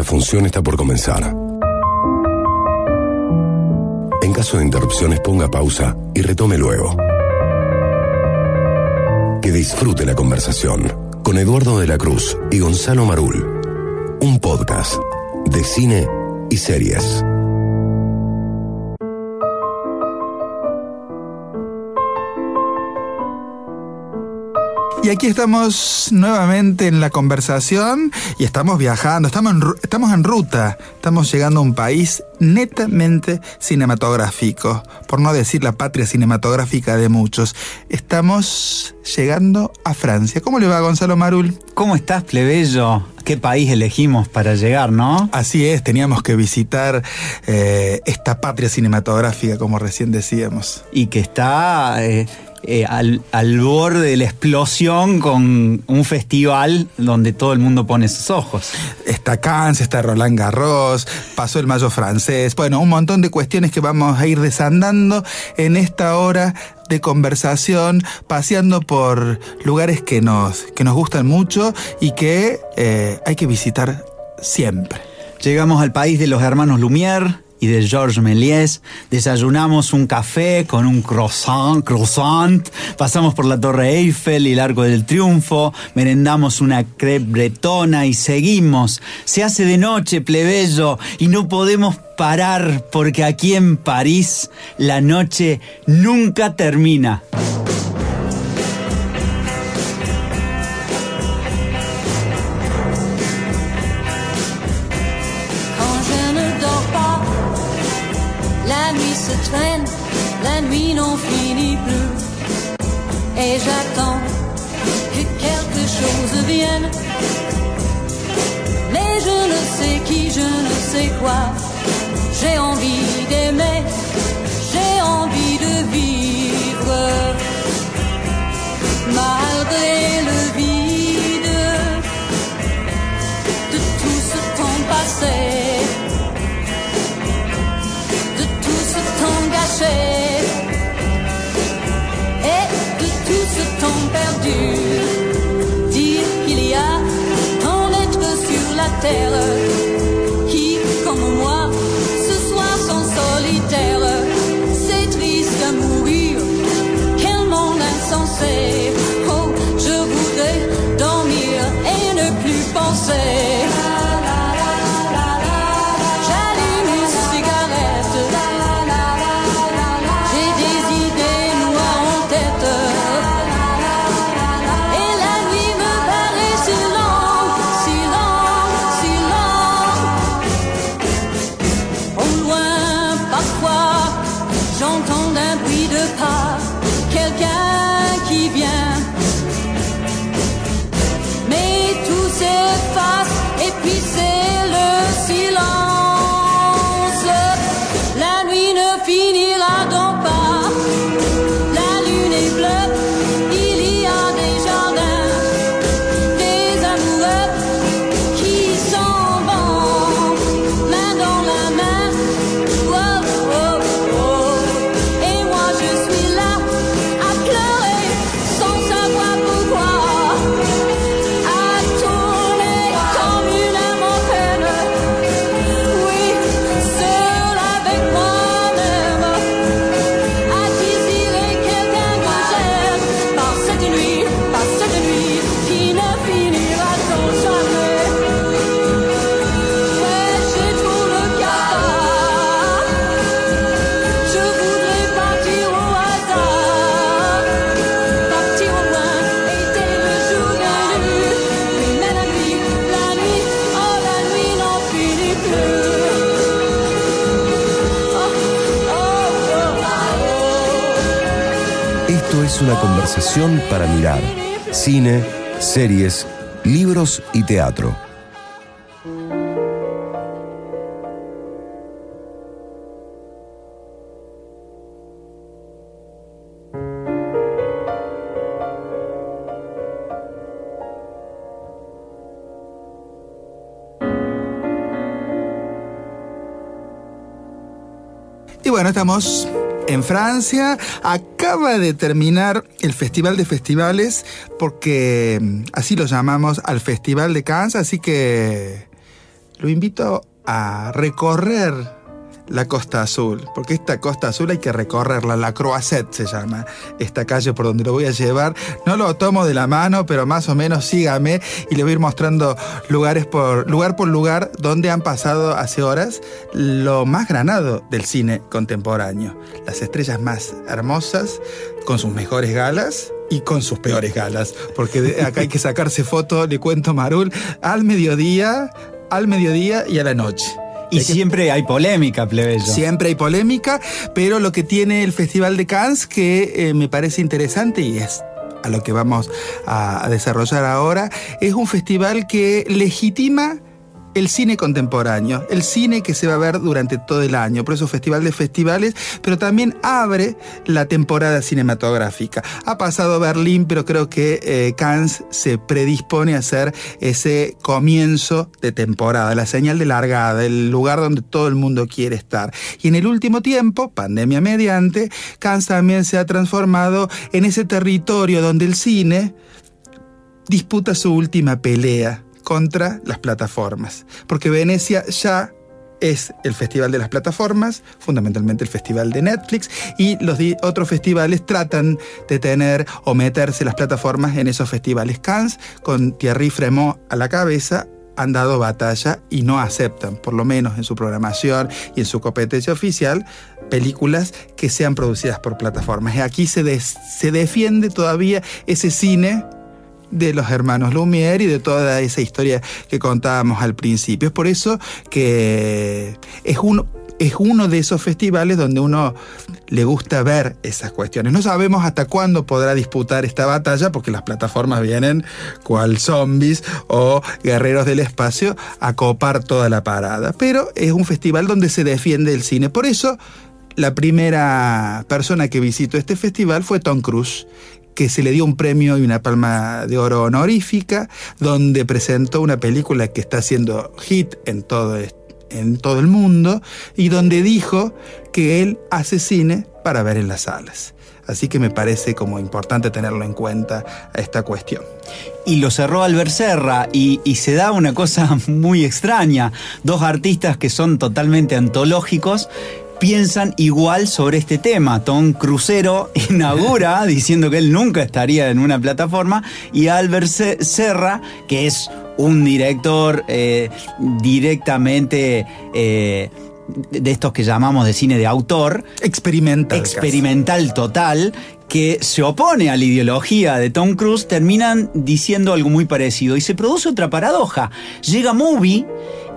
la función está por comenzar. En caso de interrupciones ponga pausa y retome luego. Que disfrute la conversación con Eduardo de la Cruz y Gonzalo Marul. Un podcast de cine y series. Y aquí estamos nuevamente en la conversación y estamos viajando, estamos en, estamos en ruta, estamos llegando a un país netamente cinematográfico, por no decir la patria cinematográfica de muchos. Estamos llegando a Francia. ¿Cómo le va Gonzalo Marul? ¿Cómo estás, plebeyo? ¿Qué país elegimos para llegar, no? Así es, teníamos que visitar eh, esta patria cinematográfica, como recién decíamos. Y que está... Eh, eh, al, al, borde de la explosión con un festival donde todo el mundo pone sus ojos. Está Cannes, está Roland Garros, pasó el Mayo francés, bueno, un montón de cuestiones que vamos a ir desandando en esta hora de conversación, paseando por lugares que nos, que nos gustan mucho y que eh, hay que visitar siempre. Llegamos al país de los hermanos Lumière y de Georges Méliès. Desayunamos un café con un croissant, croissant. Pasamos por la Torre Eiffel y el Arco del Triunfo. Merendamos una crepe bretona y seguimos. Se hace de noche, plebeyo, y no podemos parar porque aquí en París la noche nunca termina. Conversación para mirar cine, series, libros y teatro. Y bueno, estamos en Francia. Acaba de terminar el Festival de Festivales, porque mm, así lo llamamos al Festival de Cannes, así que lo invito a recorrer la Costa Azul, porque esta Costa Azul hay que recorrerla, la Croisette se llama, esta calle por donde lo voy a llevar. No lo tomo de la mano, pero más o menos sígame y le voy a ir mostrando lugares por, lugar por lugar donde han pasado hace horas lo más granado del cine contemporáneo. Las estrellas más hermosas, con sus mejores galas, y con sus peores galas, porque acá hay que sacarse foto, le cuento Marul, al mediodía, al mediodía y a la noche. Y Hay que- siempre hay polémica, plebeyo. Siempre hay polémica, pero lo que tiene el Festival de Cannes que eh, me parece interesante y es a lo que vamos a, a desarrollar ahora, es un festival que legitima el cine contemporáneo, el cine que se va a ver durante todo el año, por eso Festival de Festivales, pero también abre la temporada cinematográfica. Ha pasado Berlín, pero creo que eh, Cannes se predispone a hacer ese comienzo de temporada, la señal de largada, el lugar donde todo el mundo quiere estar. Y en el último tiempo, pandemia mediante, Cannes también se ha transformado en ese territorio donde el cine disputa su última pelea contra las plataformas. Porque Venecia ya es el festival de las plataformas, fundamentalmente el festival de Netflix, y los otros festivales tratan de tener o meterse las plataformas en esos festivales. Cannes, con Thierry Fremont a la cabeza, han dado batalla y no aceptan, por lo menos en su programación y en su competencia oficial, películas que sean producidas por plataformas. Y aquí se, se defiende todavía ese cine de los hermanos Lumière y de toda esa historia que contábamos al principio. Es por eso que es uno, es uno de esos festivales donde uno le gusta ver esas cuestiones. No sabemos hasta cuándo podrá disputar esta batalla porque las plataformas vienen cual zombies o guerreros del espacio a copar toda la parada. Pero es un festival donde se defiende el cine. Por eso la primera persona que visitó este festival fue Tom Cruise, que se le dio un premio y una palma de oro honorífica, donde presentó una película que está haciendo hit en todo, en todo el mundo y donde dijo que él hace cine para ver en las salas. Así que me parece como importante tenerlo en cuenta esta cuestión. y lo cerró Albert Serra y se da una cosa muy extraña. Dos artistas que son totalmente antológicos piensan igual sobre este tema. Tom Crucero inaugura diciendo que él nunca estaría en una plataforma y Albert Se- Serra, que es un director eh, directamente... eh, de estos que llamamos de cine de autor, Experimental. casi. experimental total que se opone a la ideología de Tom Cruise terminan diciendo algo muy parecido y se produce otra paradoja. Llega Movie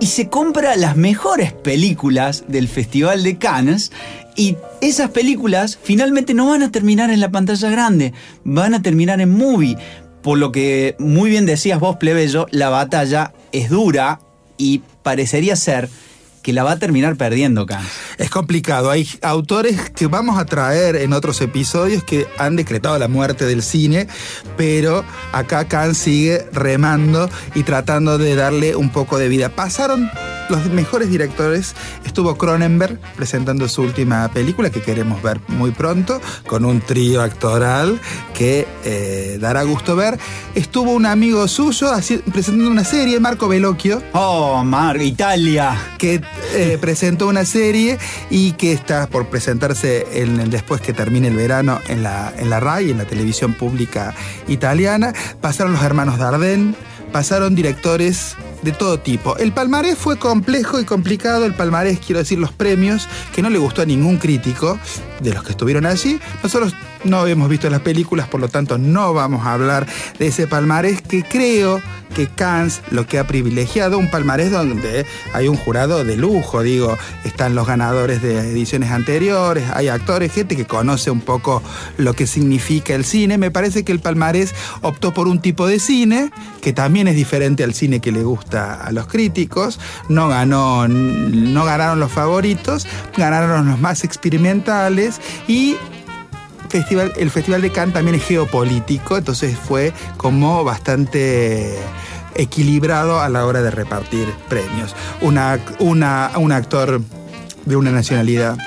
y se compra las mejores películas del Festival de Cannes y esas películas finalmente no van a terminar en la pantalla grande, van a terminar en Movie. Por lo que muy bien decías vos, plebeyo, la batalla es dura y parecería ser que la va a terminar perdiendo Cannes. Es complicado. Hay autores que vamos a traer en otros episodios que han decretado la muerte del cine, pero acá Khan sigue remando y tratando de darle un poco de vida. Pasaron los mejores directores. Estuvo Cronenberg presentando su última película que queremos ver muy pronto, con un trío actoral que eh, dará gusto ver. Estuvo un amigo suyo presentando una serie, Marco Bellocchio, Oh, Mar, Italia. que eh, presentó una serie y que está por presentarse en el- después que termine el verano en la, en la RAI, en la televisión pública italiana. Pasaron los hermanos Dardenne, pasaron directores de todo tipo. El palmarés fue complejo y complicado. El palmarés, quiero decir, los premios, que no le gustó a ningún crítico de los que estuvieron allí. Nosotros no hemos visto las películas, por lo tanto no vamos a hablar de ese palmarés que creo que Cannes lo que ha privilegiado, un palmarés donde hay un jurado de lujo, digo, están los ganadores de ediciones anteriores, hay actores, gente que conoce un poco lo que significa el cine. Me parece que el palmarés optó por un tipo de cine que también es diferente al cine que le gusta a los críticos. No ganó, no ganaron los favoritos, ganaron los más experimentales y el Festival de Cannes también es geopolítico, entonces fue como bastante equilibrado a la hora de repartir premios. Una, una- un actor de una nacionalidad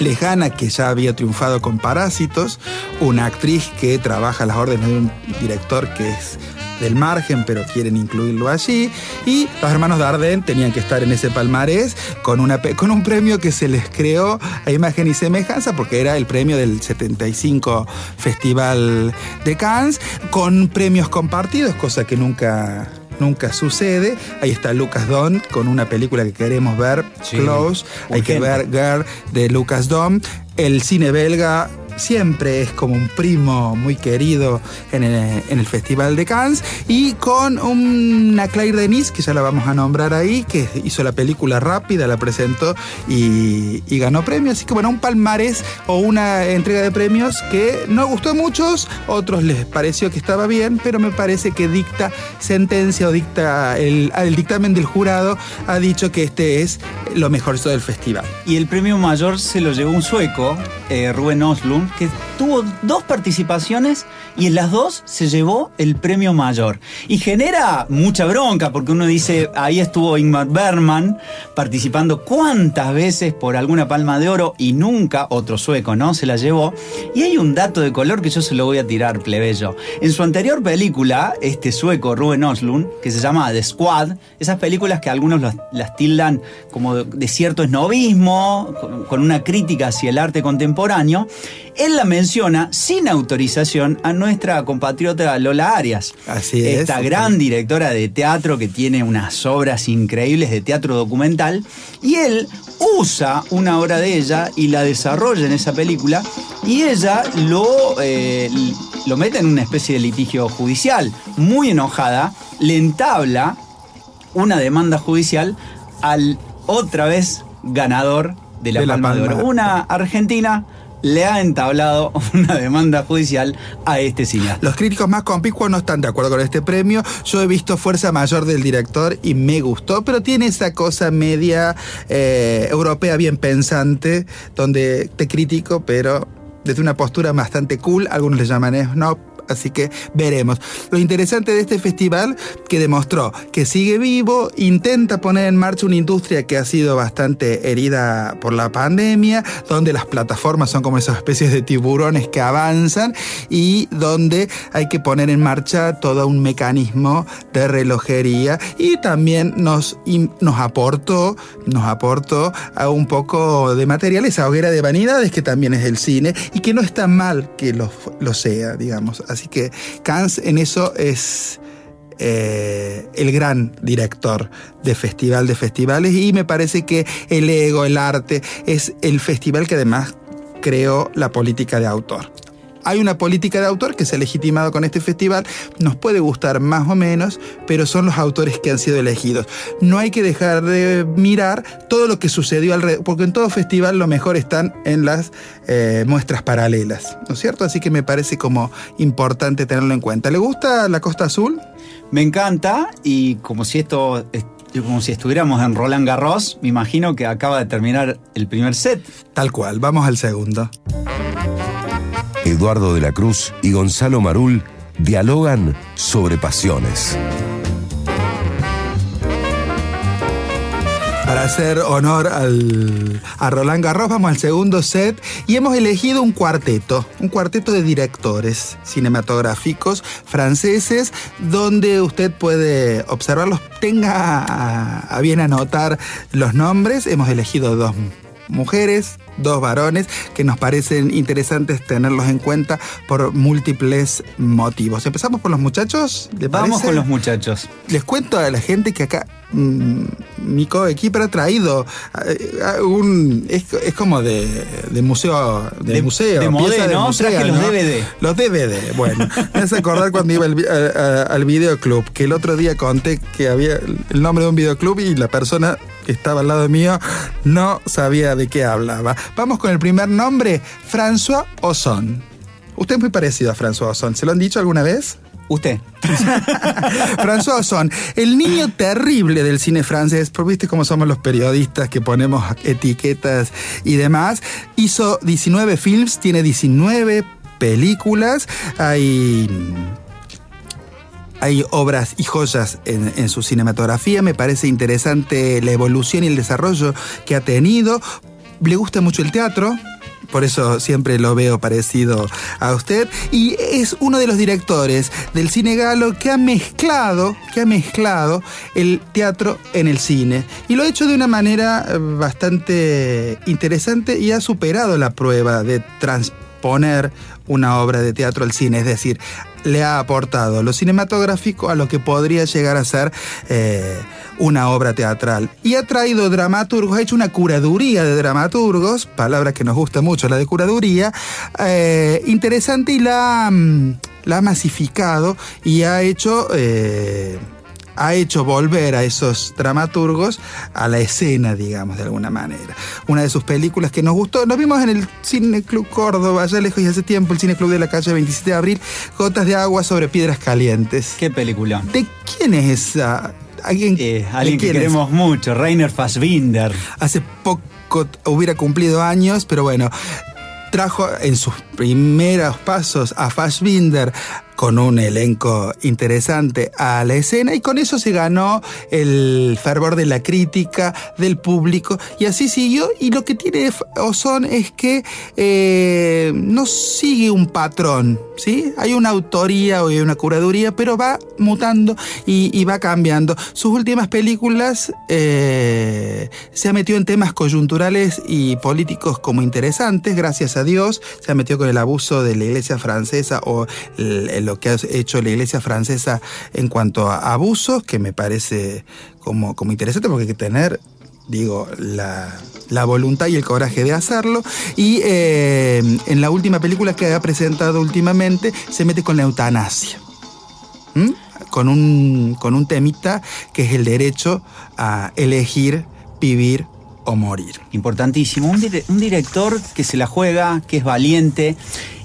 lejana que ya había triunfado con Parásitos, una actriz que trabaja a las órdenes de un director que es del margen, pero quieren incluirlo allí. Y los hermanos Darden tenían que estar en ese palmarés con, una, con un premio que se les creó a imagen y semejanza, porque era el premio del 75 Festival de Cannes, con premios compartidos, cosa que nunca... Nunca sucede. Ahí está Lucas Don con una película que queremos ver, Sí, Close. Hay que ver Girl de Lucas Don. El cine belga siempre es como un primo muy querido en el, Festival de Cannes. Y con una Claire Denis, que ya la vamos a nombrar ahí, que hizo la película rápida, la presentó y, ganó premios. Así que bueno, un palmarés o una entrega de premios que no gustó a muchos, otros les pareció que estaba bien, pero me parece que dicta sentencia o dicta el, dictamen del jurado ha dicho que este es lo mejorcito del festival. Y el premio mayor se lo llevó un sueco, eh, Rubén Oslund, que tuvo dos participaciones y en las dos se llevó el premio mayor. Y genera mucha bronca porque uno dice, ahí estuvo Ingmar Bergman participando cuántas veces por alguna palma de oro y nunca otro sueco, ¿no? Se la llevó. Y hay un dato de color que yo se lo voy a tirar, plebeyo. En su anterior película, este sueco, Rubén Oslund, que se llama The Squad, esas películas que algunos las, tildan como de, cierto esnovismo, con una crítica hacia el arte contemporáneo, él la menciona sin autorización a nuestra compatriota Lola Arias. Así es. Esta gran directora de teatro que tiene unas obras increíbles de teatro documental. Y él usa una obra de ella y la desarrolla en esa película. Y ella lo, eh, lo mete en una especie de litigio judicial. Muy enojada, le entabla una demanda judicial al otra vez ganador de la, De la Palma de. Oro. Una argentina le ha entablado una demanda judicial a este cineasta. Los críticos más conspicuos no están de acuerdo con este premio. Yo he visto Fuerza Mayor del director y me gustó, pero tiene esa cosa media eh, europea bien pensante, donde te critico, pero desde una postura bastante cool. Algunos le llaman snob. Así que veremos. Lo interesante de este festival que demostró que sigue vivo, intenta poner en marcha una industria que ha sido bastante herida por la pandemia, donde las plataformas son como esas especies de tiburones que avanzan y donde hay que poner en marcha todo un mecanismo de relojería y también nos, nos aportó, nos aportó a un poco de material esa hoguera de vanidades que también es el cine y que no está mal que lo, lo sea, digamos. Así que Cannes en eso es eh, el gran director de festival de festivales y me parece que el ego, el arte, es el festival que además creó la política de autor. Hay una política de autor que se ha legitimado con este festival, nos puede gustar más o menos, pero son los autores que han sido elegidos. No hay que dejar de mirar todo lo que sucedió alrededor, porque en todo festival lo mejor están en las eh, muestras paralelas, ¿no es cierto? Así que me parece como importante tenerlo en cuenta. ¿Le gusta la Costa Azul? Me encanta y como si esto es- como si estuviéramos en Roland Garros, me imagino que acaba de terminar el primer set. Tal cual, vamos al segundo. Eduardo de la Cruz y Gonzalo Marul dialogan sobre pasiones. Para hacer honor al, a Roland Garros, vamos al segundo set y hemos elegido un cuarteto, un cuarteto de directores cinematográficos franceses, donde usted puede observarlos, tenga a, a bien anotar los nombres. Hemos elegido dos mujeres, dos varones, que nos parecen interesantes tenerlos en cuenta por múltiples motivos. ¿Empezamos por los muchachos? ¿Le Vamos parece? con los muchachos. Les cuento a la gente que acá mm, mi coequiper ha traído eh, un. Es, es como de, de museo. De, De- museo. de modé, ¿no? museo, Traje los ¿no? DVD. Los DVD. Bueno, me hace acordar cuando iba vi- a- a- al videoclub, que el otro día conté que había el nombre de un videoclub y la persona que estaba al lado mío no sabía de qué hablaba. Vamos con el primer nombre, François Ozon. Usted es muy parecido a François Ozon. ¿Se lo han dicho alguna vez? Usted. François Ozon, el niño terrible del cine francés, porque viste cómo somos los periodistas que ponemos etiquetas y demás, hizo 19 films, tiene 19 películas, hay hay obras y joyas en, en su cinematografía. Me parece interesante la evolución y el desarrollo que ha tenido. Le gusta mucho el teatro. por eso siempre lo veo parecido a usted. Y es uno de los directores del cine galo que ha mezclado, que ha mezclado el teatro en el cine. Y lo ha hecho de una manera eh, bastante interesante y ha superado la prueba de transponer una obra de teatro al cine. Es decir, le ha aportado lo cinematográfico a lo que podría llegar a ser eh, una obra teatral. Y ha traído dramaturgos, ha hecho una curaduría de dramaturgos, palabra que nos gusta mucho, la de curaduría, eh, interesante y la, mm, la ha masificado y ha hecho... eh, ha hecho volver a esos dramaturgos a la escena, digamos, de alguna manera. Una de sus películas que nos gustó, nos vimos en el Cine Club Córdoba, allá lejos y hace tiempo, el Cine Club de la calle 27 de abril, Gotas de agua sobre piedras calientes. Qué película. ¿De quién es esa? ¿Alguien, Eh, alguien que es? queremos mucho, Rainer Fassbinder. Hace poco hubiera cumplido años, pero bueno, trajo en sus primeros pasos a Fassbinder con un elenco interesante a la escena y con eso se ganó el fervor de la crítica, del público y así siguió y lo que tiene Ozon es que eh, no sigue un patrón, ¿sí? Hay una autoría o hay una curaduría, pero va mutando y, va cambiando. Sus últimas películas eh, se ha metido en temas coyunturales y políticos como interesantes, gracias a Dios, se ha metido con el abuso de la iglesia francesa o el- lo que ha hecho la iglesia francesa en cuanto a abusos, que me parece como, como interesante porque hay que tener digo, la, la voluntad y el coraje de hacerlo. Y eh, en la última película que ha presentado últimamente se mete con la eutanasia. Con, un, con un temita que es el derecho a elegir vivir o morir. Importantísimo. Un director que se la juega, que es valiente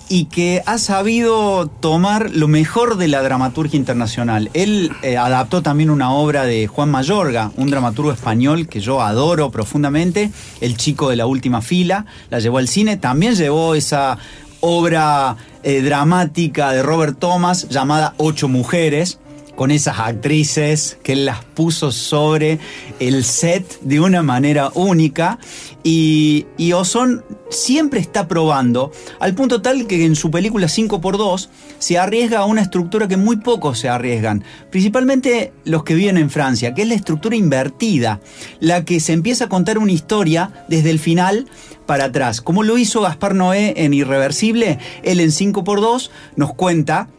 y que ha sabido tomar lo mejor de la dramaturgia internacional. Él eh, adaptó también una obra de Juan Mayorga, un dramaturgo español que yo adoro profundamente, El chico de la última fila, la llevó al cine, también llevó esa obra eh, dramática de Robert Thomas llamada Ocho Mujeres, con esas actrices que él las puso sobre el set de una manera única y, y Ozon siempre está probando al punto tal que en su película 5x2 se arriesga a una estructura que muy pocos se arriesgan, principalmente los que viven en Francia, que es la estructura invertida, la que se empieza a contar una historia desde el final para atrás, como lo hizo Gaspar Noé en Irreversible, él en 5x2 nos cuenta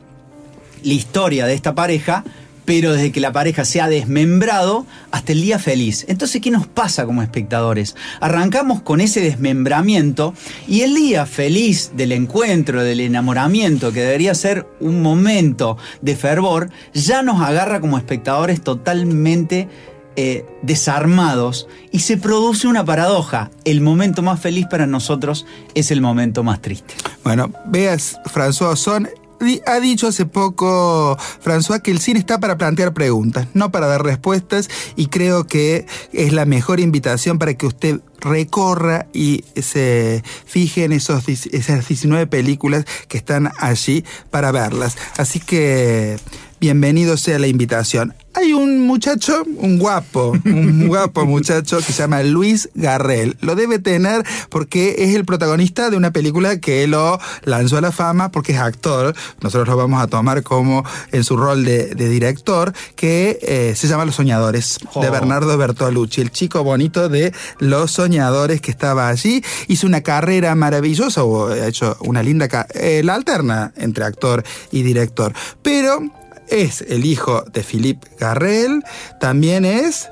la historia de esta pareja, pero desde que la pareja se ha desmembrado hasta el día feliz. Entonces, ¿qué nos pasa como espectadores? Arrancamos con ese desmembramiento y el día feliz del encuentro, del enamoramiento, que debería ser un momento de fervor, ya nos agarra como espectadores totalmente eh, desarmados y se produce una paradoja. El momento más feliz para nosotros es el momento más triste. Bueno, veas, François Ozon ha dicho hace poco, François, que el cine está para plantear preguntas, no para dar respuestas, y creo que es la mejor invitación para que usted recorra y se fije en esos, esas 19 películas que están allí para verlas. Así que bienvenido sea la invitación. Hay un muchacho, un guapo, un guapo muchacho que se llama Luis Garrel. Lo debe tener porque es el protagonista de una película que lo lanzó a la fama porque es actor. Nosotros lo vamos a tomar como en su rol de, de director, que eh, se llama Los Soñadores, de Oh. Bernardo Bertolucci, el chico bonito de Los Soñadores que estaba allí. Hizo una carrera maravillosa, o ha hecho una linda... eh, la alterna entre actor y director. Pero es el hijo de Philippe Garrel, también es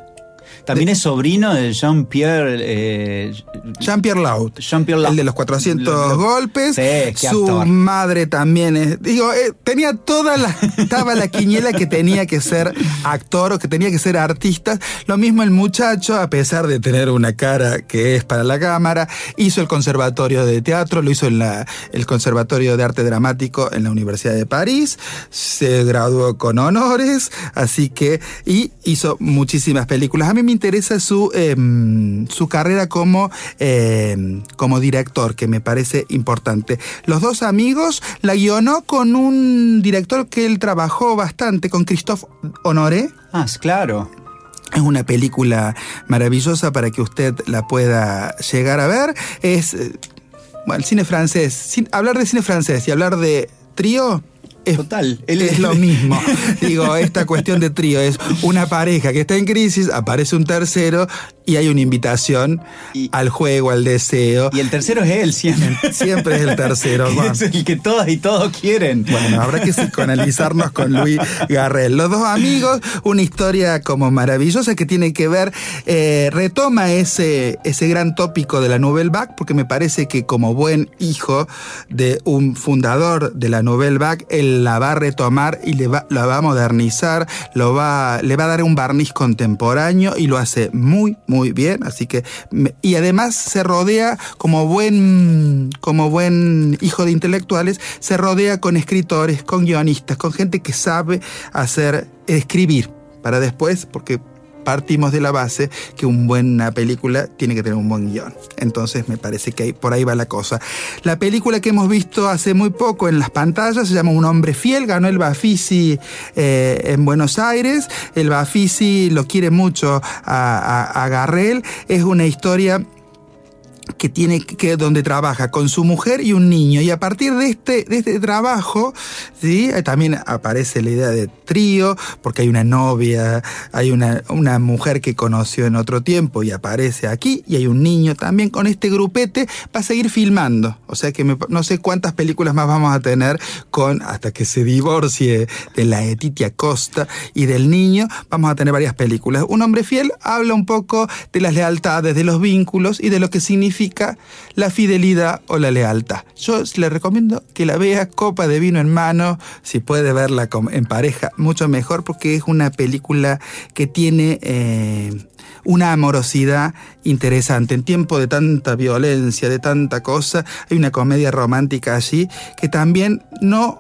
También es sobrino de Jean-Pierre. eh, Jean-Pierre Laut. Jean-Pierre Laut. El de los 400 Lo- lo- golpes. Sí, qué Su actor. madre también es. Digo, eh, tenía toda la. Estaba la quiniela que tenía que ser actor o que tenía que ser artista. Lo mismo el muchacho, a pesar de tener una cara que es para la cámara, hizo el conservatorio de teatro, lo hizo en la, el conservatorio de arte dramático en la Universidad de París. Se graduó con honores, así que. Y hizo muchísimas películas. A mí me interesa su, em, su carrera como, em, como director, que me parece importante. Los dos amigos la guionó con un director que él trabajó bastante, con Christophe Honoré. Ah, claro. Es una película maravillosa para que usted la pueda llegar a ver. Es eh, Bueno, el cine francés. Sin- hablar de cine francés y hablar de trío es, Total, él es es- lo mismo. Digo, esta cuestión de trío es una pareja que está en crisis, aparece un tercero y hay una invitación Y- al juego, al deseo. Y el tercero es él siempre. Siempre es el tercero. Juan. es el que todas y todos quieren. Bueno, habrá que psicoanalizarnos con Luis Garrel. Los dos amigos, una historia como maravillosa que tiene que ver, eh, retoma ese, ese gran tópico de la Nouvelle Vague, porque me parece que como buen hijo de un fundador de la Nouvelle Vague, él la va a retomar y le va, la va a modernizar, lo va, le va a dar un barniz contemporáneo y lo hace muy, muy bien. Así que, y además se rodea como buen, como buen hijo de intelectuales, se rodea con escritores, con guionistas, con gente que sabe hacer, escribir para después, porque partimos de la base que una buena película tiene que tener un buen guion. Entonces me parece que por ahí va la cosa. La película que hemos visto hace muy poco en las pantallas se llama Un hombre fiel, ganó el Bafisi eh, en Buenos Aires. El Bafisi lo quiere mucho a, a- a Garrel. Es una historia que tiene que donde trabaja con su mujer y un niño. Y a partir de este de este trabajo sí Eh, también aparece la idea de trío porque hay una novia hay una, una mujer que conoció en otro tiempo y aparece aquí y hay un niño también con este grupete va a seguir filmando. O sea que me- no sé cuántas películas más vamos a tener con hasta que se divorcie de la Etitia Costa y del niño vamos a tener varias películas. Un hombre fiel habla un poco de las lealtades de los vínculos y de lo que significa la fidelidad o la lealtad. Yo le recomiendo que la vea copa de vino en mano, si puede verla en pareja, mucho mejor porque es una película que tiene eh, una amorosidad interesante. En tiempo de tanta violencia, de tanta cosa, hay una comedia romántica allí que también no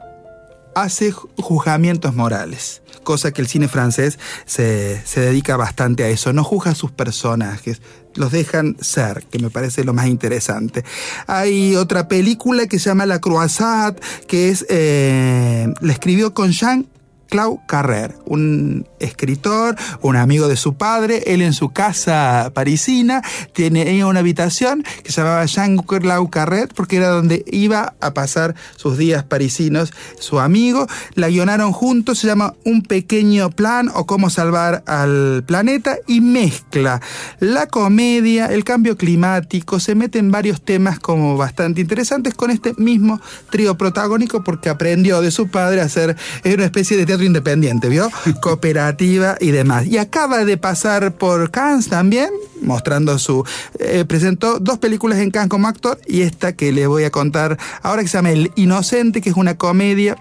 hace ju- juzgamientos morales, cosa que el cine francés se, se dedica bastante a eso, no juzga a sus personajes, los dejan ser, que me parece lo más interesante. Hay otra película que se llama La Croisade, que es, eh, la escribió con Jean Clau Carrer, un escritor, un amigo de su padre, él en su casa parisina tenía una habitación que se llamaba Jean Clau Carrer porque era donde iba a pasar sus días parisinos su amigo. La guionaron juntos, se llama Un pequeño plan o cómo salvar al planeta y mezcla la comedia, el cambio climático, se mete en varios temas como bastante interesantes con este mismo trío protagónico porque aprendió de su padre a hacer una especie de teatro independiente, ¿vio? Cooperativa y demás. Y acaba de pasar por Cannes también, mostrando su... eh, presentó dos películas en Cannes como actor y esta que le voy a contar ahora que se llama El Inocente, que es una comedia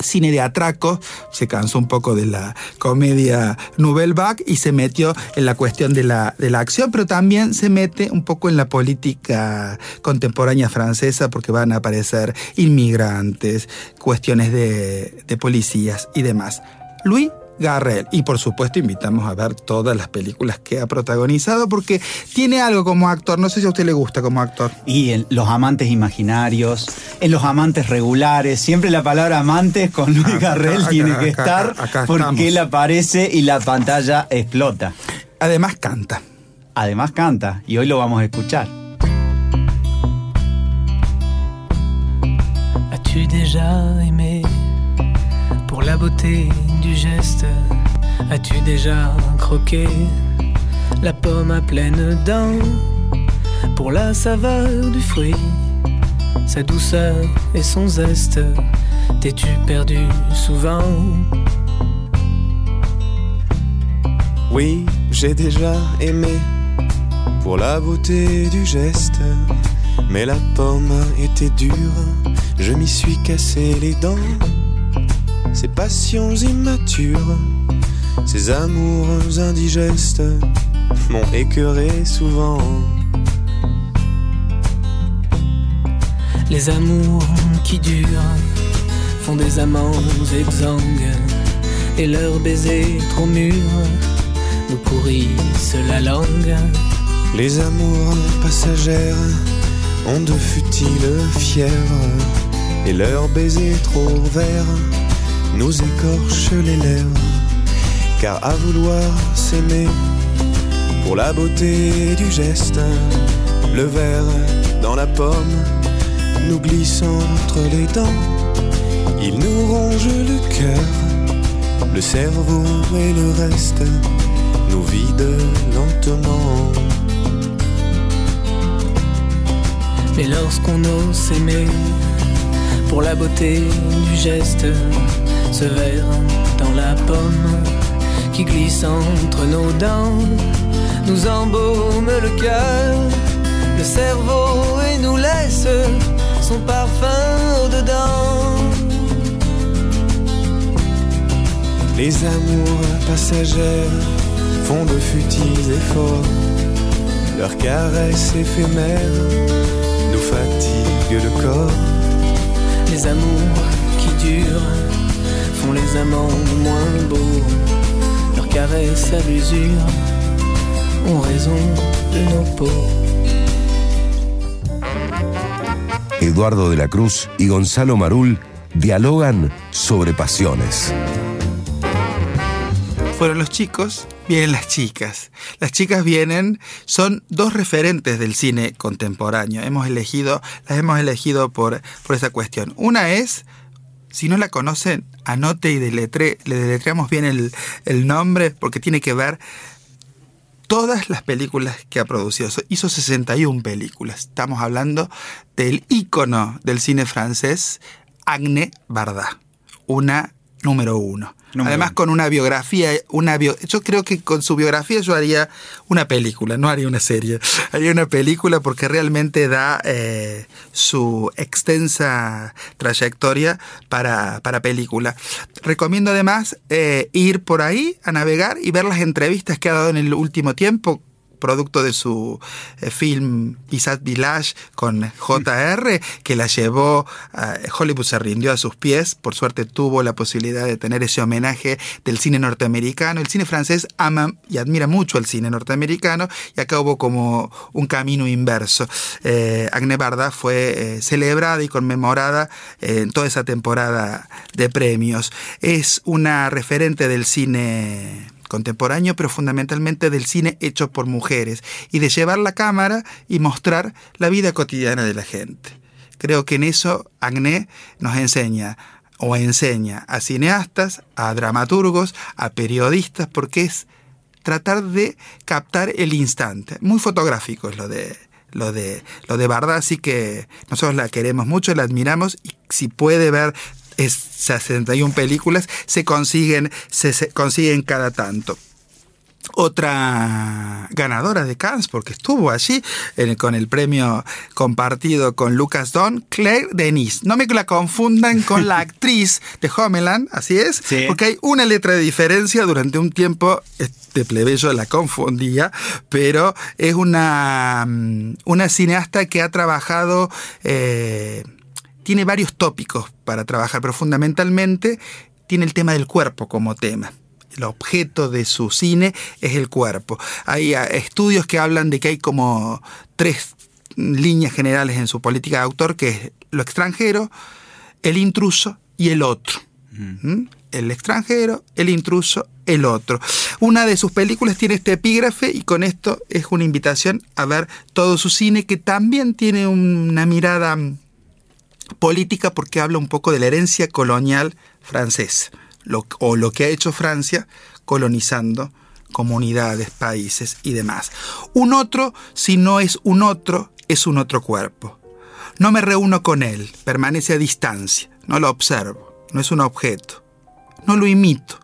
cine de atraco, se cansó un poco de la comedia Nouvelle Vague y se metió en la cuestión de la, de la acción, pero también se mete un poco en la política contemporánea francesa porque van a aparecer inmigrantes, cuestiones de, de policías y demás. Louis Garrel. Y por supuesto invitamos a ver todas las películas que ha protagonizado porque tiene algo como actor, no sé si a usted le gusta como actor. Y en los amantes imaginarios, en los amantes regulares, siempre la palabra amantes con Luis Acá, Garrel acá, tiene que acá, estar acá, acá porque él aparece y la pantalla explota. Además canta. Además canta y hoy lo vamos a escuchar. As-tu déjà aimé pour la beauté du geste As-tu déjà croqué la pomme à pleines dents? Pour la saveur du fruit, sa douceur et son zeste T'es-tu perdu souvent? Oui, j'ai déjà aimé pour la beauté du geste. Mais la pomme était dure, je m'y suis cassé les dents. Ces passions immatures, ces amours indigestes m'ont écœuré souvent. Les amours qui durent font des amants exsangues et leurs baisers trop mûrs nous pourrissent la langue. Les amours passagères ont de futiles fièvres et leurs baisers trop verts nous écorchent les lèvres. Car à vouloir s'aimer pour la beauté du geste, le verre dans la pomme, nous glissant entre les dents. Il nous ronge le cœur, le cerveau et le reste nous vide lentement. Mais lorsqu'on ose s'aimer, pour la beauté du geste, ce verre dans la pomme qui glisse entre nos dents, nous embaume le cœur, le cerveau et nous laisse son parfum au-dedans. Les amours passagères font de futiles efforts, leurs caresses éphémères nous fatiguent le corps. Les amours qui durent font les amants moins beaux. Leurs caresses à l'usure ont raison de nos peaux. Eduardo de la Cruz y Gonzalo Marul dialogan sobre pasiones. Fueron los chicos, vienen las chicas. Las chicas vienen, son dos referentes del cine contemporáneo. Hemos elegido, las hemos elegido por, por esa cuestión. Una es, si no la conocen, anote y deletre, le deletreamos bien el, el nombre porque tiene que ver todas las películas que ha producido. Hizo 61 películas. Estamos hablando del ícono del cine francés, Agne Barda, una número uno. Además con una biografía, una bio- yo creo que con su biografía yo haría una película, no haría una serie, haría una película porque realmente da eh, su extensa trayectoria para, para película. Recomiendo además eh, ir por ahí a navegar y ver las entrevistas que ha dado en el último tiempo producto de su eh, film Pisat Village con JR, que la llevó, a Hollywood se rindió a sus pies, por suerte tuvo la posibilidad de tener ese homenaje del cine norteamericano. El cine francés ama y admira mucho el cine norteamericano y acá hubo como un camino inverso. Eh, Agne Barda fue eh, celebrada y conmemorada eh, en toda esa temporada de premios. Es una referente del cine contemporáneo, pero fundamentalmente del cine hecho por mujeres y de llevar la cámara y mostrar la vida cotidiana de la gente. Creo que en eso Agné nos enseña o enseña a cineastas, a dramaturgos, a periodistas, porque es tratar de captar el instante. Muy fotográfico es lo de lo de lo de Barda, así que nosotros la queremos mucho, la admiramos y si puede ver es 61 películas, se consiguen se, se consiguen cada tanto otra ganadora de Cannes, porque estuvo allí en- con el premio compartido con Lucas Don, Claire Denis. No me la confundan con la actriz de Homeland, así es, Sí. porque hay una letra de diferencia. Durante un tiempo este plebeyo la confundía, pero es una, mm, una cineasta que ha trabajado... eh, tiene varios tópicos para trabajar, pero fundamentalmente tiene el tema del cuerpo como tema. El objeto de su cine es el cuerpo. Hay ah, estudios que hablan de que hay como tres líneas generales en su política de autor, que es lo extranjero, el intruso y el otro. ¿Mm? El extranjero, el intruso, el otro. Una de sus películas tiene este epígrafe y con esto es una invitación a ver todo su cine que también tiene una mirada mm, política porque habla un poco de la herencia colonial francesa o lo que ha hecho Francia colonizando comunidades, países y demás. Un otro, si no es un otro, es un otro cuerpo. No me reúno con él, permanece a distancia, no lo observo, no es un objeto, no lo imito,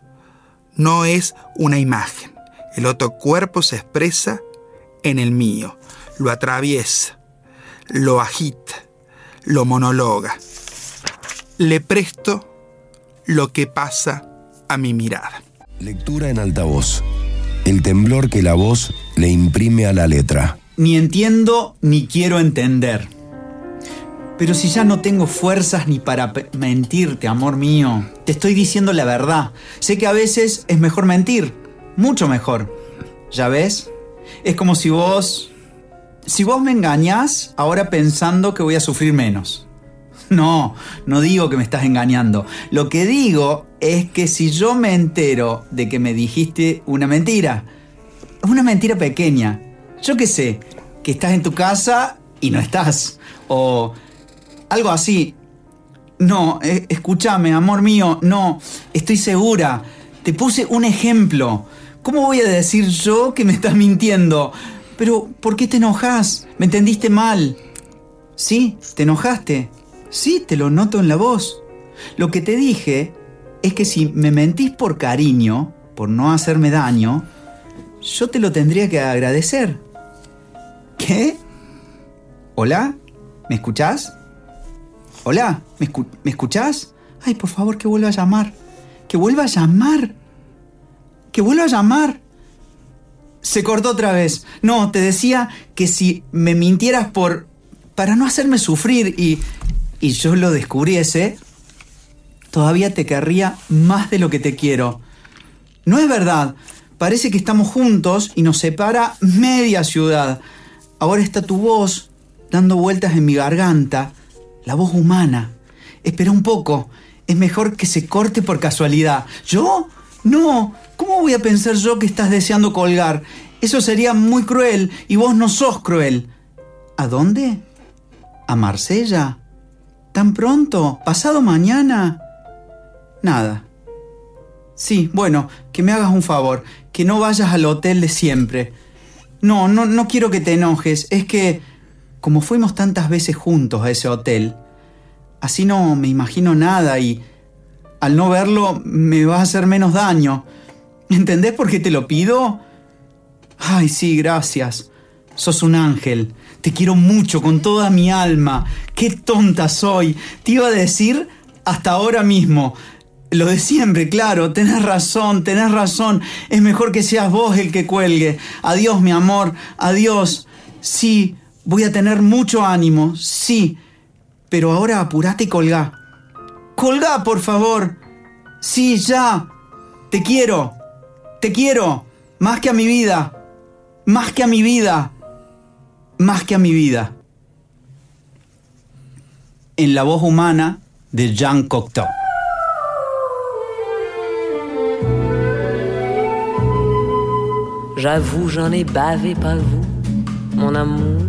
no es una imagen. El otro cuerpo se expresa en el mío, lo atraviesa, lo agita, lo monologa. Le presto lo que pasa a mi mirada. Lectura en altavoz. El temblor que la voz le imprime a la letra. Ni entiendo ni quiero entender. Pero si ya no tengo fuerzas ni para mentirte, amor mío, te estoy diciendo la verdad. Sé que a veces es mejor mentir, mucho mejor. ¿Ya ves? Es como si vos... Si vos me engañás, ahora pensando que voy a sufrir menos. No, no digo que me estás engañando. Lo que digo es que si yo me entero de que me dijiste una mentira, una mentira pequeña, yo qué sé, que estás en tu casa y no estás. O algo así. No, eh, escúchame, amor mío, no, estoy segura. Te puse un ejemplo. ¿Cómo voy a decir yo que me estás mintiendo? Pero, ¿por qué te enojas? ¿Me entendiste mal? Sí, te enojaste. Sí, te lo noto en la voz. Lo que te dije es que si me mentís por cariño, por no hacerme daño, yo te lo tendría que agradecer. ¿Qué? ¿Hola? ¿Me escuchás? ¿Hola? ¿Me, escu- ¿Me escuchás? Ay, por favor, que vuelva a llamar. Que vuelva a llamar. Que vuelva a llamar. Se cortó otra vez. No, te decía que si me mintieras por... para no hacerme sufrir y... y yo lo descubriese, todavía te querría más de lo que te quiero. No es verdad. Parece que estamos juntos y nos separa media ciudad. Ahora está tu voz dando vueltas en mi garganta, la voz humana. Espera un poco. Es mejor que se corte por casualidad. ¿Yo? No. ¿Cómo voy a pensar yo que estás deseando colgar? Eso sería muy cruel y vos no sos cruel. ¿A dónde? ¿A Marsella? ¿Tan pronto? ¿Pasado mañana? Nada. Sí, bueno, que me hagas un favor, que no vayas al hotel de siempre. No, no, no quiero que te enojes, es que como fuimos tantas veces juntos a ese hotel, así no me imagino nada y al no verlo me va a hacer menos daño. ¿Entendés por qué te lo pido? Ay, sí, gracias. Sos un ángel. Te quiero mucho con toda mi alma. Qué tonta soy. Te iba a decir hasta ahora mismo. Lo de siempre, claro, tenés razón, tenés razón. Es mejor que seas vos el que cuelgue. Adiós, mi amor, adiós. Sí, voy a tener mucho ánimo, sí. Pero ahora apurate y colgá. Colgá, por favor. Sí, ya. Te quiero. Te quiero. Más que a mi vida. Más que a mi vida. Más que a mi vida. En la voz humana de Jean Cocteau. J'avoue, j'en ai bavé, pas vous, mon amour.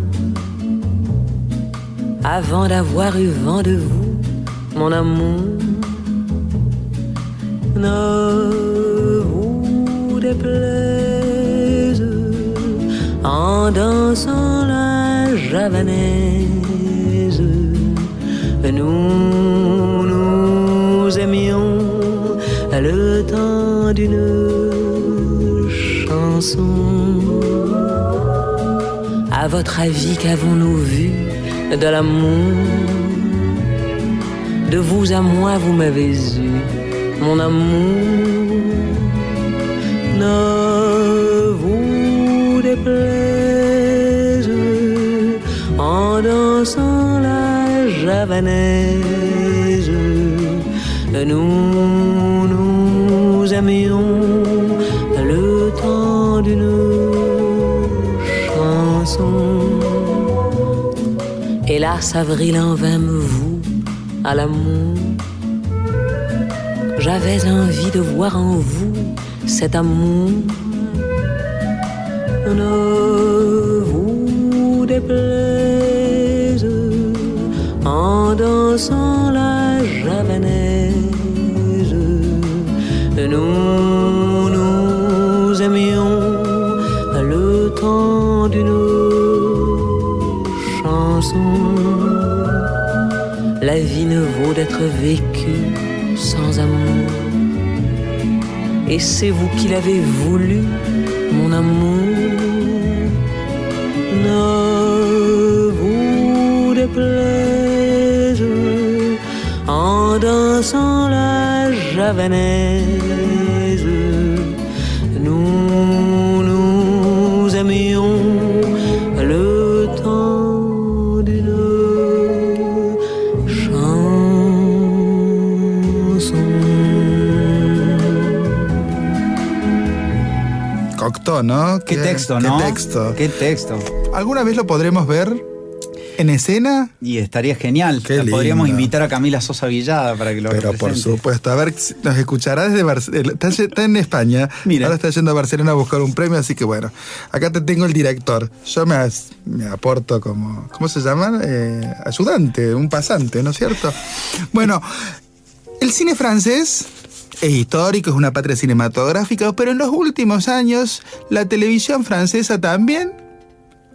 Avant d'avoir eu vent de vous, mon amour. Vous déplaise en dansant la javanaise. Nous nous aimions le temps d'une chanson. À votre avis, qu'avons-nous vu de l'amour? De vous à moi, vous m'avez eu, mon amour. Ne vous déplaise en dansant la javanaise. Nous nous aimions le temps d'une chanson. Hélas, avril en vain me voue à l'amour. J'avais envie de voir en vous cet amour. Ne vous déplaise en dansant la javanaise. Nous nous aimions le temps d'une chanson. La vie ne vaut d'être vécue Et c'est vous qui l'avez voulu, mon amour. Ne vous déplaise en dansant la javanaise. Cocteau, ¿no? Qué texto, ¿no? Qué texto. Qué texto. ¿Alguna vez lo podremos ver? en escena. Y estaría genial. Qué Podríamos invitar a Camila Sosa Villada para que lo Pero por supuesto, a ver, nos escuchará desde Barcelona. Está, está en España, Mira. ahora está yendo a Barcelona a buscar un premio, así que bueno, acá te tengo el director. Yo me, as- me aporto como, ¿cómo se llama? Eh, ayudante, un pasante, ¿no es cierto? Bueno, el cine francés es histórico, es una patria cinematográfica, pero en los últimos años la televisión francesa también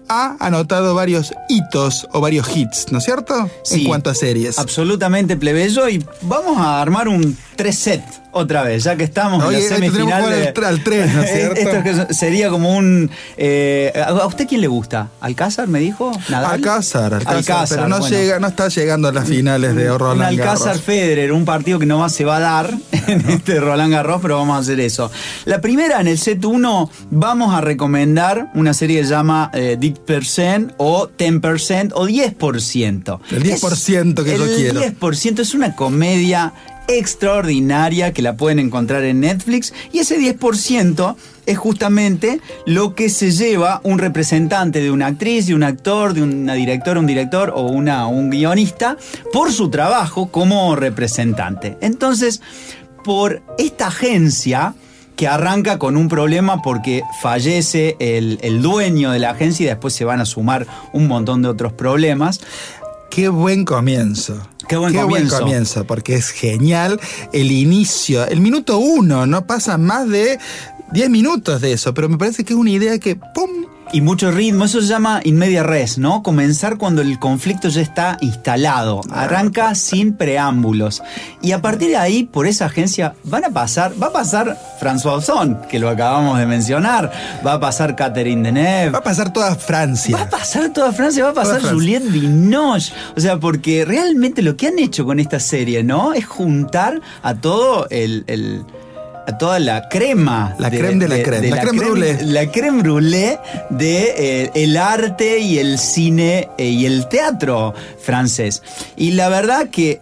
ha anotado varios hitos o varios hits, ¿no es cierto? Sí. En cuanto a series. Absolutamente plebeyo y vamos a armar un 3 set otra vez, ya que estamos Oye, en la tenemos semifinal. que de- al al tres, ¿no es cierto? Esto es que sería como un... eh, ¿A usted quién le gusta? ¿Alcázar me dijo? ¿Nadal? Alcázar, Alcázar, Alcázar, pero no bueno. llega, no está llegando a las finales de Roland Alcázar Garros. Federer, un partido que no se va a dar en este Roland Garros, pero vamos a hacer eso. La primera, en el set 1, vamos a recomendar una serie que se llama eh, 10% o 10% o 10%. El 10% que yo el quiero. 10% es una comedia extraordinaria que la pueden encontrar en Netflix y ese 10% es justamente lo que se lleva un representante de una actriz, de un actor, de una directora, un director o una, un guionista por su trabajo como representante. Entonces, por esta agencia que arranca con un problema porque fallece el, el dueño de la agencia y después se van a sumar un montón de otros problemas. Qué buen comienzo. Qué buen comienzo. comienzo, porque es genial el inicio. El minuto uno, no pasa más de 10 minutos de eso, pero me parece que es una idea que, ¡pum! Y mucho ritmo, eso se llama in media res, ¿no? Comenzar cuando el conflicto ya está instalado. Arranca sin preámbulos. Y a partir de ahí, por esa agencia, van a pasar, va a pasar François Ozon, que lo acabamos de mencionar, va a pasar Catherine Deneuve, Va a pasar toda Francia. Va a pasar toda Francia, va a pasar. Juliette Binoche. O sea, porque realmente lo que han hecho con esta serie, ¿no? Es juntar a todo el. el- a toda la crema. La creme de la creme, la creme brûlée. La creme brûlée de eh, el arte y el cine eh, y el teatro francés. Y la verdad que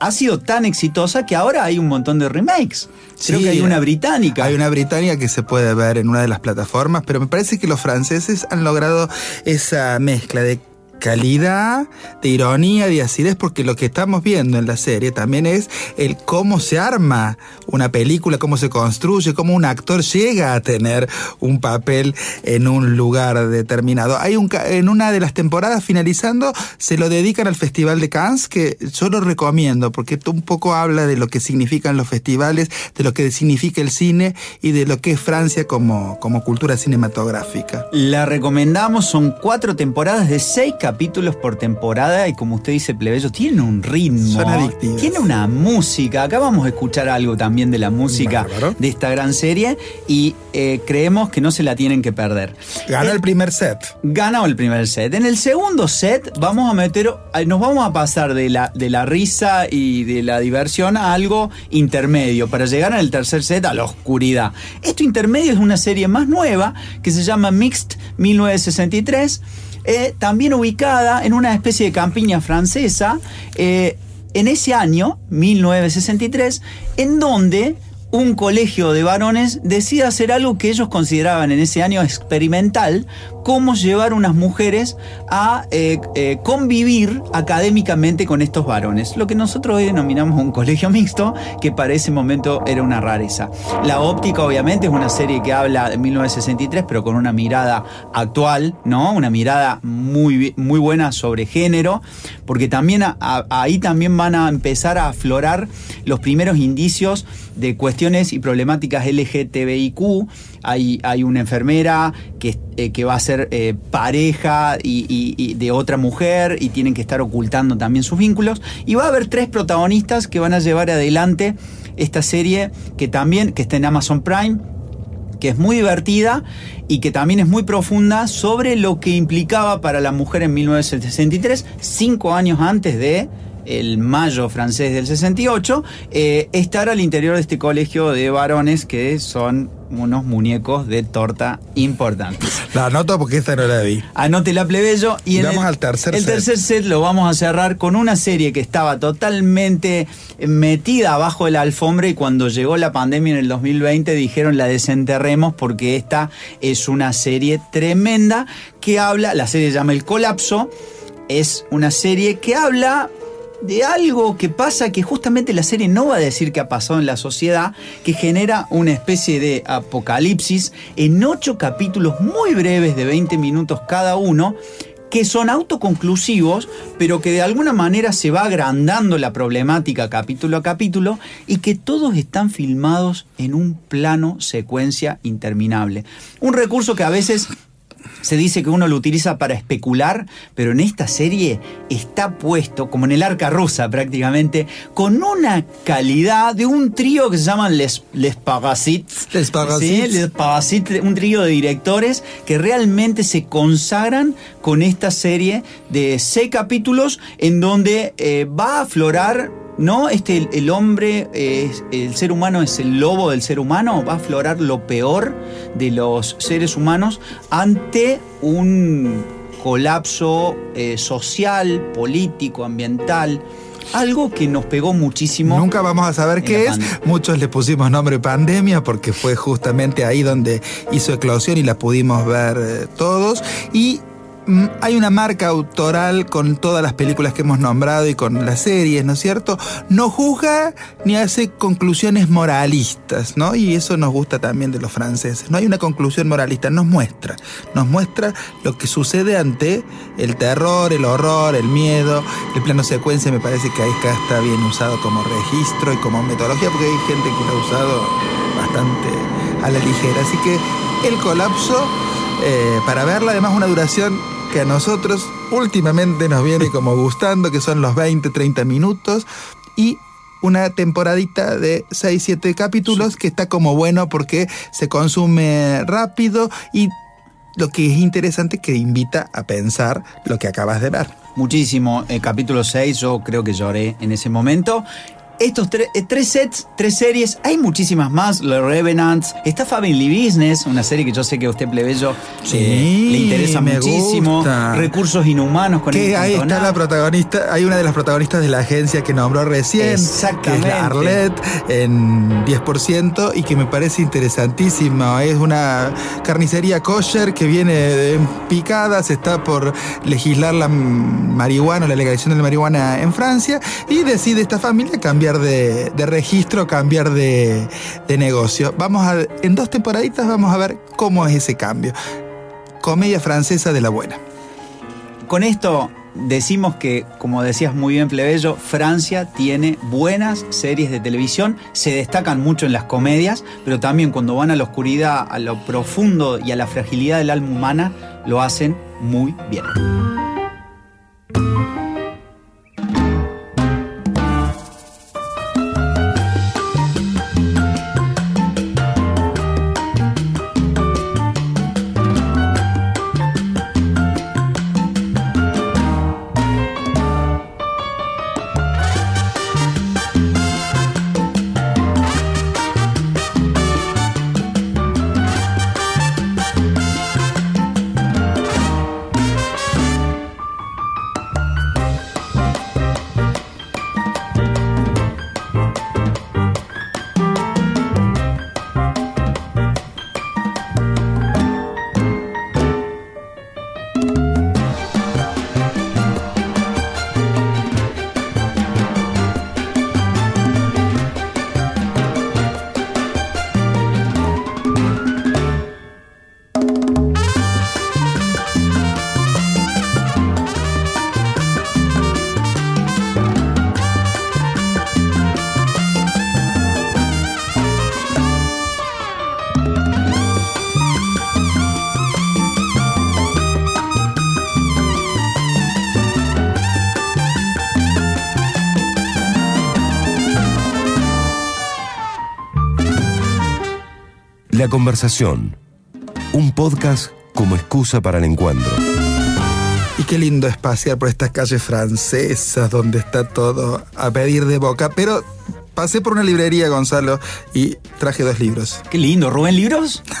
ha sido tan exitosa que ahora hay un montón de remakes. Creo Sí, que hay una británica. Hay una británica que se puede ver en una de las plataformas, pero me parece que los franceses han logrado esa mezcla de calidad, de ironía, de acidez, porque lo que estamos viendo en la serie también es el cómo se arma una película, cómo se construye, cómo un actor llega a tener un papel en un lugar determinado. Hay un en una de las temporadas finalizando se lo dedican al Festival de Cannes, que yo lo recomiendo porque esto un poco habla de lo que significan los festivales, de lo que significa el cine y de lo que es Francia como, como cultura cinematográfica. La recomendamos, son cuatro temporadas de seis por temporada y como usted dice, plebeyo, tiene un ritmo, Son adictivas. tiene una música. Acá vamos a escuchar algo también de la música Bárbaro. de esta gran serie y eh, creemos que no se la tienen que perder. Ganó Eh, el primer set. Ganó el primer set. En el segundo set vamos a meter, eh, nos vamos a pasar de la, de la risa y de la diversión a algo intermedio para llegar en el tercer set a la oscuridad. Esto intermedio es una serie más nueva que se llama Mixed 1963, eh, también ubicada en una especie de campiña francesa. eh, en ese año, 1963, en donde un colegio de varones decide hacer algo que ellos consideraban en ese año experimental, cómo llevar unas mujeres a eh, eh, convivir académicamente con estos varones, lo que nosotros hoy denominamos un colegio mixto, que para ese momento era una rareza. La óptica obviamente es una serie que habla de 1963, pero con una mirada actual, ¿no? Una mirada muy, muy buena sobre género, porque también ahí también van a empezar a aflorar los primeros indicios de cuestiones y problemáticas LGTBIQ. Hay, hay una enfermera que, eh, que va a ser eh, pareja y, de otra mujer y tienen que estar ocultando también sus vínculos. Y va a haber tres protagonistas que van a llevar adelante esta serie que también, que está en Amazon Prime, que es muy divertida y que también es muy profunda sobre lo que implicaba para la mujer en 1963, cinco años antes de el mayo francés del 68, eh, estar al interior de este colegio de varones que son unos muñecos de torta importantes. La anoto porque esta no la vi. Anote la plebeyo y, Y en vamos el, al tercer el set. tercer set lo vamos a cerrar con una serie que estaba totalmente metida abajo de la alfombra y cuando llegó la pandemia en el 2020 dijeron la desenterremos porque esta es una serie tremenda que habla, la serie se llama El Colapso, es una serie que habla de algo que pasa que justamente la serie no va a decir que ha pasado en la sociedad, que genera una especie de apocalipsis en ocho capítulos muy breves de 20 minutos cada uno, que son autoconclusivos, pero que de alguna manera se va agrandando la problemática capítulo a capítulo y que todos están filmados en un plano secuencia interminable. Un recurso que a veces se dice que uno lo utiliza para especular, pero en esta serie está puesto, como en el arca rusa prácticamente, con una calidad de un trío que se llaman Les, Les Parasites. Les Parasites. Sí, Les Parasites, un trío de directores que realmente se consagran con esta serie de seis capítulos en donde eh, va a aflorar ¿No? Este, el, el hombre, eh, el ser humano es el lobo del ser humano, va a aflorar lo peor de los seres humanos ante un colapso eh, social, político, ambiental. Algo que nos pegó muchísimo. Nunca vamos a saber qué es. pandemia. Muchos le pusimos nombre pandemia porque fue justamente ahí donde hizo eclosión y la pudimos ver eh, todos. Y hay una marca autoral con todas las películas que hemos nombrado y con las series, ¿no es cierto? No juzga ni hace conclusiones moralistas, ¿no? Y eso nos gusta también de los franceses. No hay una conclusión moralista, nos muestra. Nos muestra lo que sucede ante el terror, el horror, el miedo. El plano secuencia me parece que ahí está bien usado como registro y como metodología, porque hay gente que lo ha usado bastante a la ligera. Así que el colapso, eh, para verla, además una duración que a nosotros últimamente nos viene como gustando, que son los 20, 30 minutos, y una temporadita de 6, 7 capítulos que está como bueno porque se consume rápido y lo que es interesante que invita a pensar lo que acabas de ver. Muchísimo. El capítulo 6 yo creo que lloré en ese momento. Estos tre- eh, tres sets, tres series, hay muchísimas más. The Revenants, está Family Business, una serie que yo sé que a usted plebeyo Sí, eh, le interesa me muchísimo. gusta. Recursos inhumanos con Que el ahí está la protagonista, hay una de las protagonistas de la agencia que nombró recién, que es la Arlette en 10% y que me parece interesantísimo. Es una carnicería kosher que viene de picadas, está por legislar la marihuana, la legalización de la marihuana en Francia y decide esta familia cambiar de, registro, cambiar de, de negocio. Vamos a, en dos temporaditas vamos a ver cómo es ese cambio. Comedia francesa de la buena. Con esto decimos que, como decías muy bien, Plebeyo, Francia tiene buenas series de televisión, se destacan mucho en las comedias, pero también cuando van a la oscuridad, a lo profundo y a la fragilidad del alma humana, lo hacen muy bien. La conversación. Un podcast como excusa para el encuentro. Y qué lindo es pasear por estas calles francesas donde está todo a pedir de boca. Pero pasé por una librería, Gonzalo, y traje dos libros. Qué lindo, ¿Rubén Libros?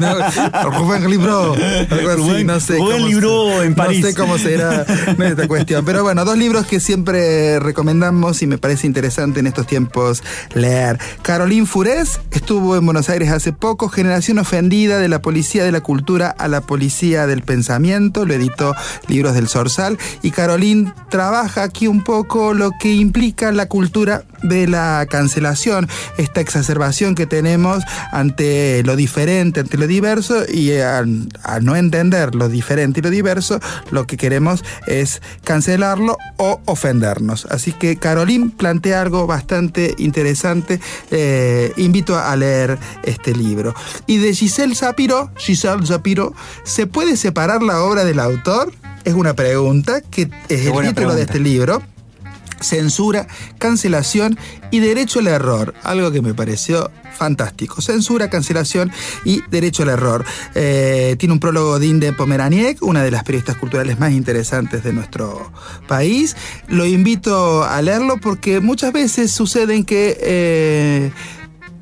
No, Rubén Libro, algo así, Rubén- no sé. Rubén se- en París. No sé cómo será esta cuestión. Pero bueno, dos libros que siempre recomendamos y me parece interesante en estos tiempos leer. Caroline Furés estuvo en Buenos Aires hace poco, Generación Ofendida de la Policía de la Cultura a la Policía del Pensamiento, lo editó Libros del Sorsal. Y Caroline trabaja aquí un poco lo que implica la cultura de la cancelación, esta exacerbación que tenemos ante lo diferente, ante lo diverso y al, al no entender lo diferente y lo diverso, lo que queremos es cancelarlo o ofendernos. Así que Caroline plantea algo bastante interesante. Eh, invito a leer este libro. Y de Giselle Zapiro, Giselle Zapiro, ¿se puede separar la obra del autor? Es una pregunta que es el título de este libro censura, cancelación y derecho al error, algo que me pareció fantástico. Censura, cancelación y derecho al error. Eh, tiene un prólogo de Inde Pomeraniec, una de las periodistas culturales más interesantes de nuestro país. Lo invito a leerlo porque muchas veces suceden que... eh,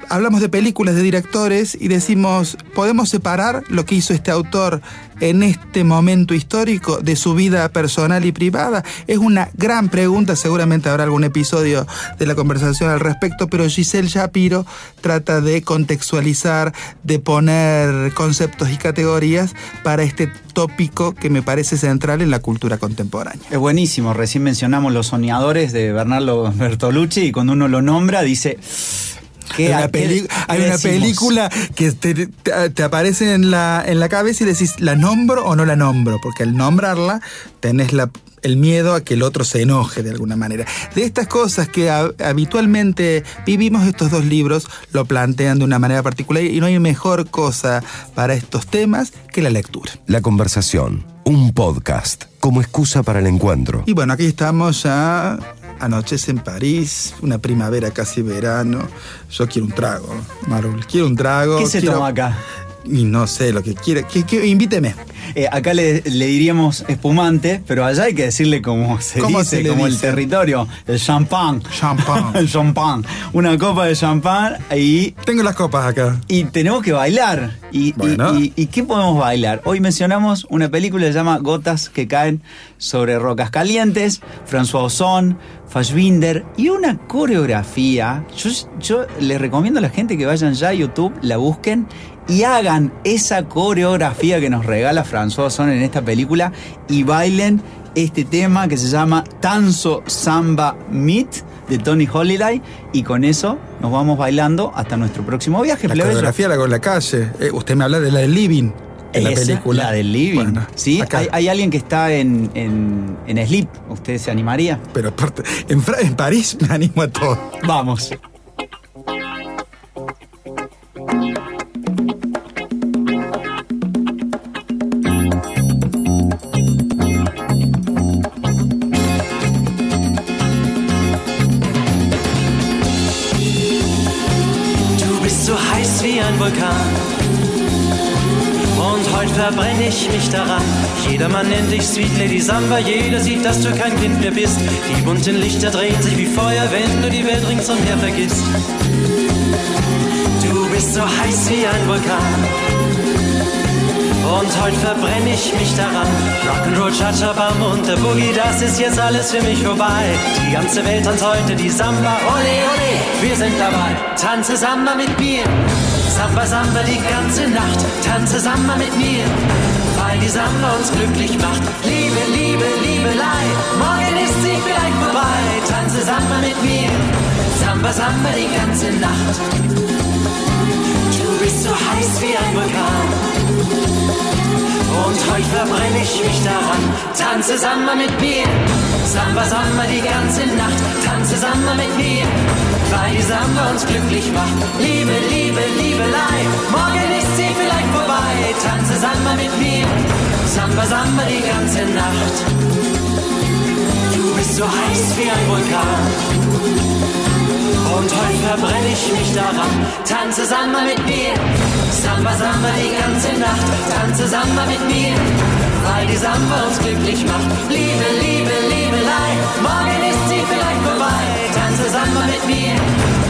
hablamos de películas, de directores y decimos, ¿podemos separar lo que hizo este autor en este momento histórico de su vida personal y privada? Es una gran pregunta, seguramente habrá algún episodio de la conversación al respecto, pero Giselle Shapiro trata de contextualizar, de poner conceptos y categorías para este tópico que me parece central en la cultura contemporánea. Es buenísimo. Recién mencionamos Los Soñadores de Bernardo Bertolucci y cuando uno lo nombra dice. ¿Qué- hay una, qué- peli- qué hay una decimos? película que te, te- te aparece en la, en la cabeza y decís, ¿la nombro o no la nombro? Porque al nombrarla tenés la- el miedo a que el otro se enoje de alguna manera. De estas cosas que ha- habitualmente vivimos, estos dos libros lo plantean de una manera particular y no hay mejor cosa para estos temas que la lectura. La conversación, un podcast como excusa para el encuentro. Y bueno, aquí estamos ya. Anochece en París, una primavera casi verano. Yo quiero un trago, Marul. Quiero un trago. ¿Qué se quiero- toma acá? Y no sé lo que quiera. Que, que- invíteme. Eh, acá le, le diríamos espumante, pero allá hay que decirle como se ¿Cómo dice, se le como el dice? territorio, el champán. Champán. el champán. Una copa de champán y, Tengo las copas acá. y tenemos que bailar. Y, y- Bueno. y- y qué podemos bailar? Hoy mencionamos una película que se llama Gotas que caen sobre rocas calientes, François Ozon, Fassbinder y una coreografía. Yo, yo les recomiendo a la gente que vayan ya a YouTube, la busquen y hagan esa coreografía que nos regala François Ozon en esta película y bailen este tema que se llama Tanzo Samba Meet de Tony Holiday y con eso nos vamos bailando hasta nuestro próximo viaje. La coreografía la en la calle. Eh, usted me habla de la del living. En la película. La del living. Bueno, sí, acá. hay, hay alguien que está en, en, en Sleep. ¿Usted se animaría? Pero aparte, en, en París me animo a todo. Vamos. Vulkan. Und heute verbrenne ich mich daran. Jedermann nennt dich Sweet Lady Samba. Jeder sieht, dass du kein Kind mehr bist. Die bunten Lichter drehen sich wie Feuer, wenn du die Welt ringsumher vergisst. Du bist so heiß wie ein Vulkan. Und heute verbrenne ich mich daran. Rock'n'Roll, Cha-Cha-Bam und der Boogie, das ist jetzt alles für mich vorbei. Die ganze Welt tanzt heute die Samba. Ole, ole, wir sind dabei. Tanze Samba mit mir. Samba, Samba die ganze Nacht. Tanze Samba mit mir. Weil die Samba uns glücklich macht. Liebe, Liebe, Liebelei. Morgen ist sie vielleicht vorbei. Tanze Samba mit mir. Samba, Samba die ganze Nacht. Du bist so heiß wie ein Vulkan. Und heute verbrenne ich mich daran. Tanze Samba mit mir. Samba, Samba die ganze Nacht. Tanze Samba mit mir. Weil die Samba uns glücklich macht. Liebe, Liebe, Liebelei. Morgen ist sie vielleicht vorbei. Tanze Samba mit mir. Samba, Samba die ganze Nacht. Du bist so heiß wie ein Vulkan. Und heute verbrenne ich mich daran. Tanze Samba mit mir. Samba, Samba die ganze Nacht. Tanze Samba mit mir. Zauberei, die Samba uns glücklich macht. Liebe, Liebe, Liebelei, morgen ist sie vielleicht vorbei. Tanze Samba mit mir,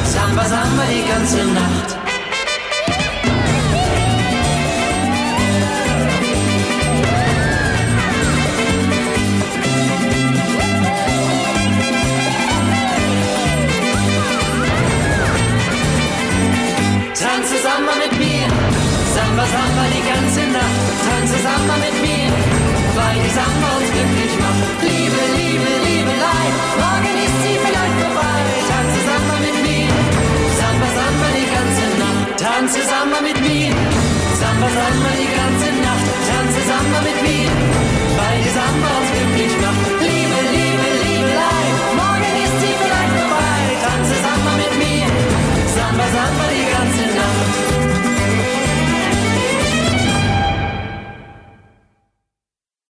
Samba, Samba die ganze Nacht. Tanze Samba mit mir, Samba Samba die ganze Nacht, tanze Samba mit mir weil die Samba uns glücklich machen. Liebe, Liebe, Liebelei, morgen ist sie vielleicht vorbei. Tanze Samba mit mir, Samba, Samba die ganze Nacht. Tanze Samba mit mir, Samba, Samba die ganze Nacht. Tanze Samba mit mir, weil die Samba uns glücklich machen.